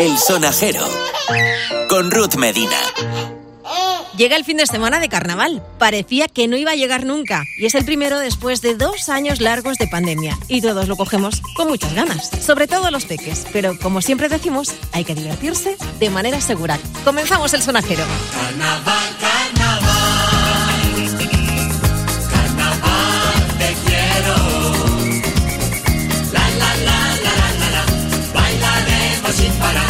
El Sonajero con Ruth Medina. Llega el fin de semana de carnaval. Parecía que no iba a llegar nunca. Y es el primero después de dos años largos de pandemia. Y todos lo cogemos con muchas ganas. Sobre todo los peques. Pero como siempre decimos, hay que divertirse de manera segura. Comenzamos el sonajero. Carnaval, carnaval. Carnaval, te quiero. La, la, la, la, la, la, la. Bailaremos sin parar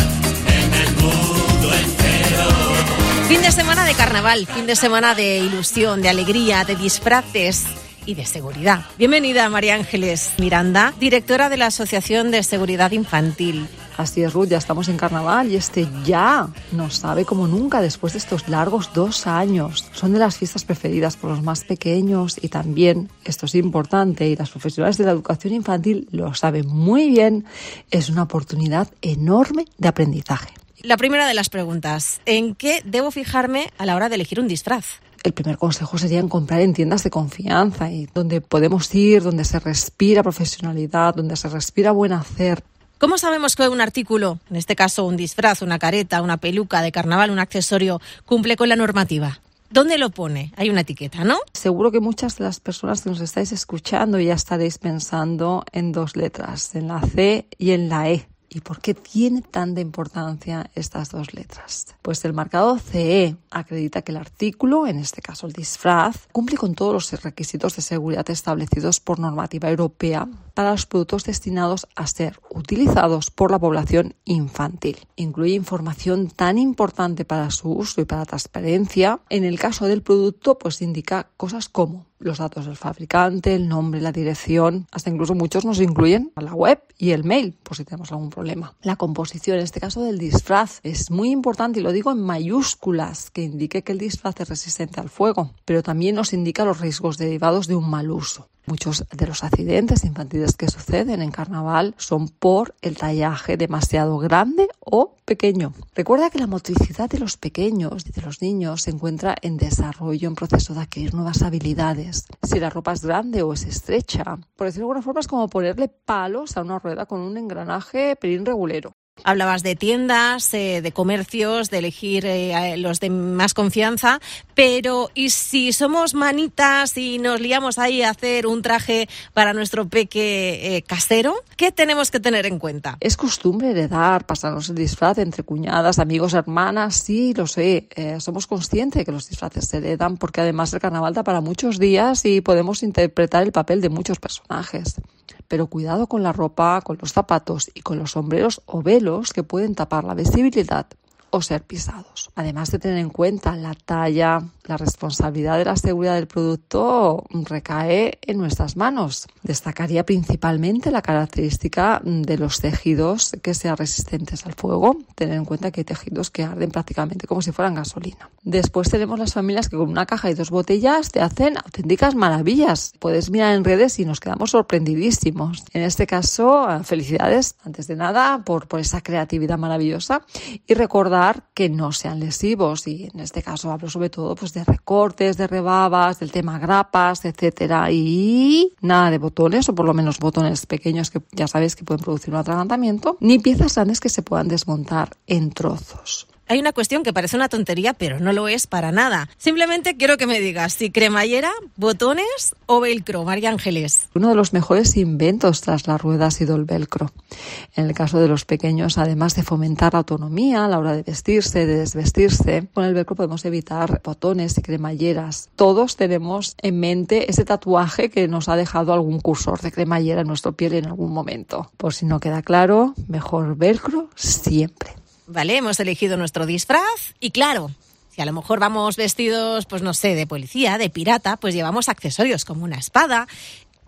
Fin de semana de carnaval, fin de semana de ilusión, de alegría, de disfraces y de seguridad. Bienvenida María Ángeles Miranda, directora de la Asociación de Seguridad Infantil. Así es, Ruth, ya estamos en carnaval y este ya nos sabe como nunca después de estos largos dos años. Son de las fiestas preferidas por los más pequeños y también, esto es importante, y las profesionales de la educación infantil lo saben muy bien, es una oportunidad enorme de aprendizaje. La primera de las preguntas, ¿en qué debo fijarme a la hora de elegir un disfraz? El primer consejo sería comprar en tiendas de confianza y donde podemos ir, donde se respira profesionalidad, donde se respira buen hacer. ¿Cómo sabemos que un artículo, en este caso un disfraz, una careta, una peluca de carnaval, un accesorio, cumple con la normativa? ¿Dónde lo pone? Hay una etiqueta, ¿no? Seguro que muchas de las personas que nos estáis escuchando ya estaréis pensando en dos letras, en la C y en la E. ¿Y por qué tiene tanta importancia estas dos letras? Pues el marcado CE acredita que el artículo, en este caso el disfraz, cumple con todos los requisitos de seguridad establecidos por normativa europea para los productos destinados a ser utilizados por la población infantil. Incluye información tan importante para su uso y para la transparencia. En el caso del producto, pues indica cosas como los datos del fabricante, el nombre, la dirección, hasta incluso muchos nos incluyen la web y el mail por si tenemos algún problema. La composición, en este caso del disfraz, es muy importante y lo digo en mayúsculas, que indique que el disfraz es resistente al fuego, pero también nos indica los riesgos derivados de un mal uso. Muchos de los accidentes infantiles que suceden en carnaval son por el tallaje demasiado grande o pequeño. Recuerda que la motricidad de los pequeños y de los niños se encuentra en desarrollo, en proceso de adquirir nuevas habilidades. Si la ropa es grande o es estrecha, por decirlo de alguna forma, es como ponerle palos a una rueda con un engranaje pelín regulero. Hablabas de tiendas, eh, de comercios, de elegir eh, los de más confianza, pero ¿y si somos manitas y nos liamos ahí a hacer un traje para nuestro peque eh, casero? ¿Qué tenemos que tener en cuenta? Es costumbre heredar, pasarnos el disfraz entre cuñadas, amigos, hermanas, sí, lo sé. Eh, somos conscientes de que los disfraces se heredan porque además el carnaval da para muchos días y podemos interpretar el papel de muchos personajes. Pero cuidado con la ropa, con los zapatos y con los sombreros o velos que pueden tapar la visibilidad o ser pisados. Además de tener en cuenta la talla, la responsabilidad de la seguridad del producto recae en nuestras manos. Destacaría principalmente la característica de los tejidos que sean resistentes al fuego. Tener en cuenta que hay tejidos que arden prácticamente como si fueran gasolina. Después tenemos las familias que con una caja y dos botellas te hacen auténticas maravillas. Puedes mirar en redes y nos quedamos sorprendidísimos. En este caso, felicidades antes de nada por, por esa creatividad maravillosa y recordar que no sean lesivos y en este caso hablo sobre todo pues de recortes, de rebabas, del tema grapas, etcétera y nada de botones o por lo menos botones pequeños que ya sabéis que pueden producir un atragantamiento ni piezas grandes que se puedan desmontar en trozos. Hay una cuestión que parece una tontería, pero no lo es para nada. Simplemente quiero que me digas si cremallera, botones o velcro, María Ángeles. Uno de los mejores inventos tras la rueda ha sido el velcro. En el caso de los pequeños, además de fomentar la autonomía a la hora de vestirse, de desvestirse, con el velcro podemos evitar botones y cremalleras. Todos tenemos en mente ese tatuaje que nos ha dejado algún cursor de cremallera en nuestro piel en algún momento. Por si no queda claro, mejor velcro siempre. Vale, hemos elegido nuestro disfraz y claro, si a lo mejor vamos vestidos, pues no sé, de policía, de pirata, pues llevamos accesorios como una espada.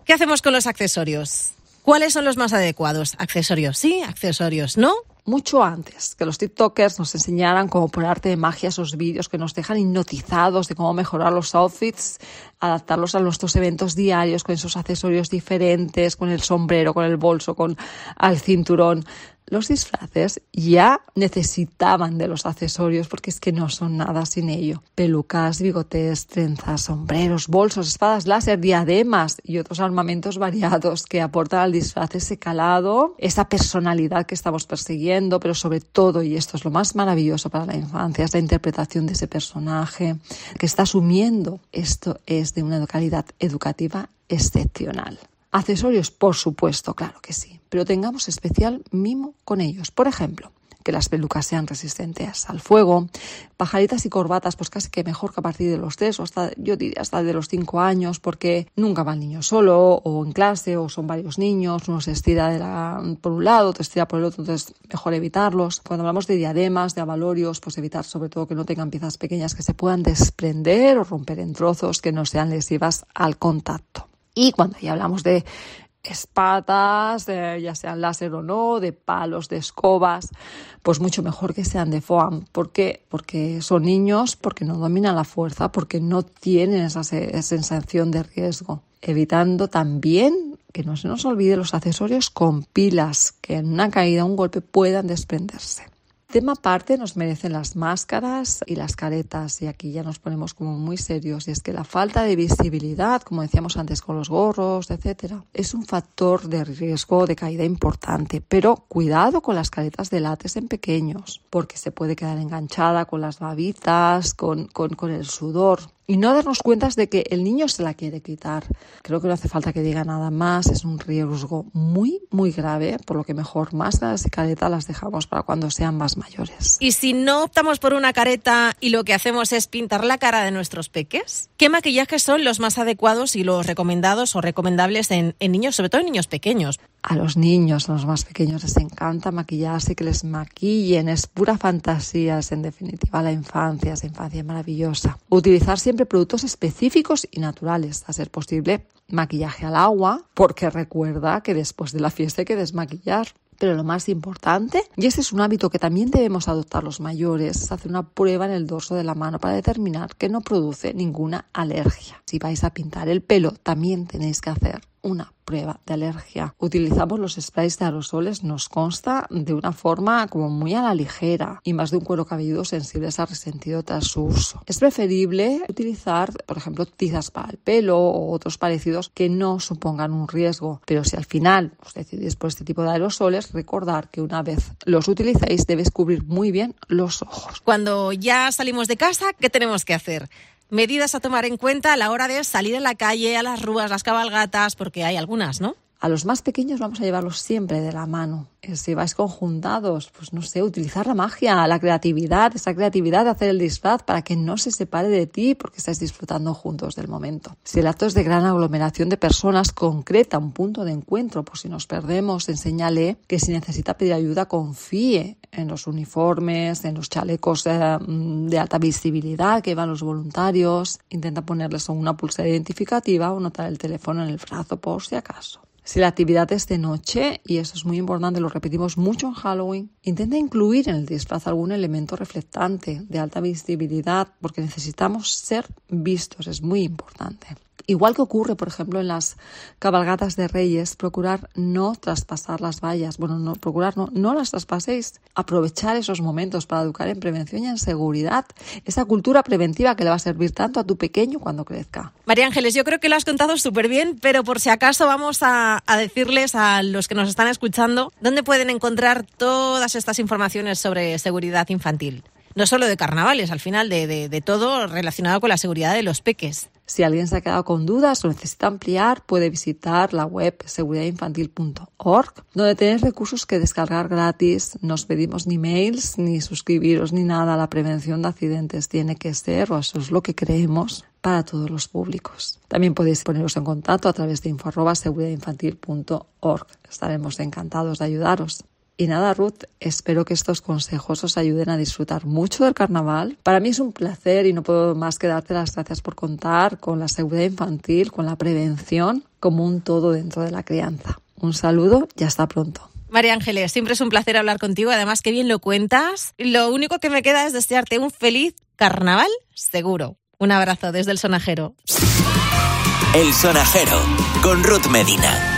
¿Qué hacemos con los accesorios? ¿Cuáles son los más adecuados? ¿Accesorios sí? ¿Accesorios no? mucho antes que los TikTokers nos enseñaran cómo por arte de magia esos vídeos que nos dejan hipnotizados de cómo mejorar los outfits, adaptarlos a nuestros eventos diarios con esos accesorios diferentes, con el sombrero, con el bolso, con al cinturón. Los disfraces ya necesitaban de los accesorios porque es que no son nada sin ello. Pelucas, bigotes, trenzas, sombreros, bolsos, espadas láser, diademas y otros armamentos variados que aportan al disfraz ese calado, esa personalidad que estamos persiguiendo, pero sobre todo, y esto es lo más maravilloso para la infancia, es la interpretación de ese personaje que está asumiendo. Esto es de una calidad educativa excepcional. Accesorios, por supuesto, claro que sí, pero tengamos especial mimo con ellos. Por ejemplo, que las pelucas sean resistentes al fuego, pajaritas y corbatas, pues casi que mejor que a partir de los tres o hasta, yo diría hasta de los cinco años, porque nunca va el niño solo o en clase o son varios niños, uno se estira por un lado, otro estira por el otro, entonces mejor evitarlos. Cuando hablamos de diademas, de avalorios, pues evitar sobre todo que no tengan piezas pequeñas que se puedan desprender o romper en trozos, que no sean lesivas al contacto. Y cuando ya hablamos de espadas, ya sean láser o no, de palos, de escobas, pues mucho mejor que sean de foam. ¿Por qué? Porque son niños, porque no dominan la fuerza, porque no tienen esa sensación de riesgo. Evitando también que no se nos olvide los accesorios con pilas, que en una caída, un golpe puedan desprenderse. Tema aparte nos merecen las máscaras y las caretas y aquí ya nos ponemos como muy serios y es que la falta de visibilidad, como decíamos antes con los gorros, etcétera, es un factor de riesgo de caída importante, pero cuidado con las caretas de látex en pequeños porque se puede quedar enganchada con las babitas, con, con, con el sudor y no darnos cuenta de que el niño se la quiere quitar. Creo que no hace falta que diga nada más, es un riesgo muy, muy grave, por lo que mejor máscaras y careta las dejamos para cuando sean más mayores. Y si no optamos por una careta y lo que hacemos es pintar la cara de nuestros peques, ¿qué maquillajes son los más adecuados y los recomendados o recomendables en, en niños, sobre todo en niños pequeños? A los niños, los más pequeños, les encanta maquillarse, que les maquillen, es pura fantasía, es en definitiva la infancia, esa infancia maravillosa. Utilizar siempre productos específicos y naturales, a ser posible maquillaje al agua, porque recuerda que después de la fiesta hay que desmaquillar. Pero lo más importante, y este es un hábito que también debemos adoptar los mayores, es hacer una prueba en el dorso de la mano para determinar que no produce ninguna alergia. Si vais a pintar el pelo, también tenéis que hacer una prueba de alergia. Utilizamos los sprays de aerosoles, nos consta, de una forma como muy a la ligera y más de un cuero cabelludo sensible se ha resentido tras su uso. Es preferible utilizar, por ejemplo, tizas para el pelo o otros parecidos que no supongan un riesgo. Pero si al final os decidís por este tipo de aerosoles, recordar que una vez los utilicéis debéis cubrir muy bien los ojos. Cuando ya salimos de casa, ¿qué tenemos que hacer? Medidas a tomar en cuenta a la hora de salir a la calle, a las rúas, las cabalgatas, porque hay algunas, ¿no? A los más pequeños vamos a llevarlos siempre de la mano. Eh, si vais conjuntados, pues no sé, utilizar la magia, la creatividad, esa creatividad de hacer el disfraz para que no se separe de ti porque estáis disfrutando juntos del momento. Si el acto es de gran aglomeración de personas, concreta un punto de encuentro, pues si nos perdemos, enséñale que si necesita pedir ayuda, confíe en los uniformes, en los chalecos de, mm, de alta visibilidad que van los voluntarios. Intenta ponerles una pulsera identificativa o notar el teléfono en el brazo por si acaso. Si la actividad es de noche, y eso es muy importante, lo repetimos mucho en Halloween, intenta incluir en el disfraz algún elemento reflectante de alta visibilidad porque necesitamos ser vistos, es muy importante. Igual que ocurre, por ejemplo, en las cabalgatas de reyes, procurar no traspasar las vallas. Bueno, no, procurar no, no las traspaséis. Aprovechar esos momentos para educar en prevención y en seguridad. Esa cultura preventiva que le va a servir tanto a tu pequeño cuando crezca. María Ángeles, yo creo que lo has contado súper bien, pero por si acaso vamos a, decirles a los que nos están escuchando dónde pueden encontrar todas estas informaciones sobre seguridad infantil no solo de carnavales, al final de, de, todo relacionado con la seguridad de los peques. Si alguien se ha quedado con dudas o necesita ampliar, puede visitar la web seguridadinfantil.org, donde tenéis recursos que descargar gratis. No os pedimos ni mails, ni suscribiros, ni nada. La prevención de accidentes tiene que ser, o eso es lo que creemos, para todos los públicos. También podéis poneros en contacto a través de info seguridadinfantil.org. Estaremos encantados de ayudaros. Y nada, Ruth, espero que estos consejos os ayuden a disfrutar mucho del carnaval. Para mí es un placer y no puedo más que darte las gracias por contar con la seguridad infantil, con la prevención, como un todo dentro de la crianza. Un saludo y hasta pronto. María Ángeles, siempre es un placer hablar contigo, además que bien lo cuentas. Lo único que me queda es desearte un feliz carnaval seguro. Un abrazo desde el sonajero. El sonajero con Ruth Medina.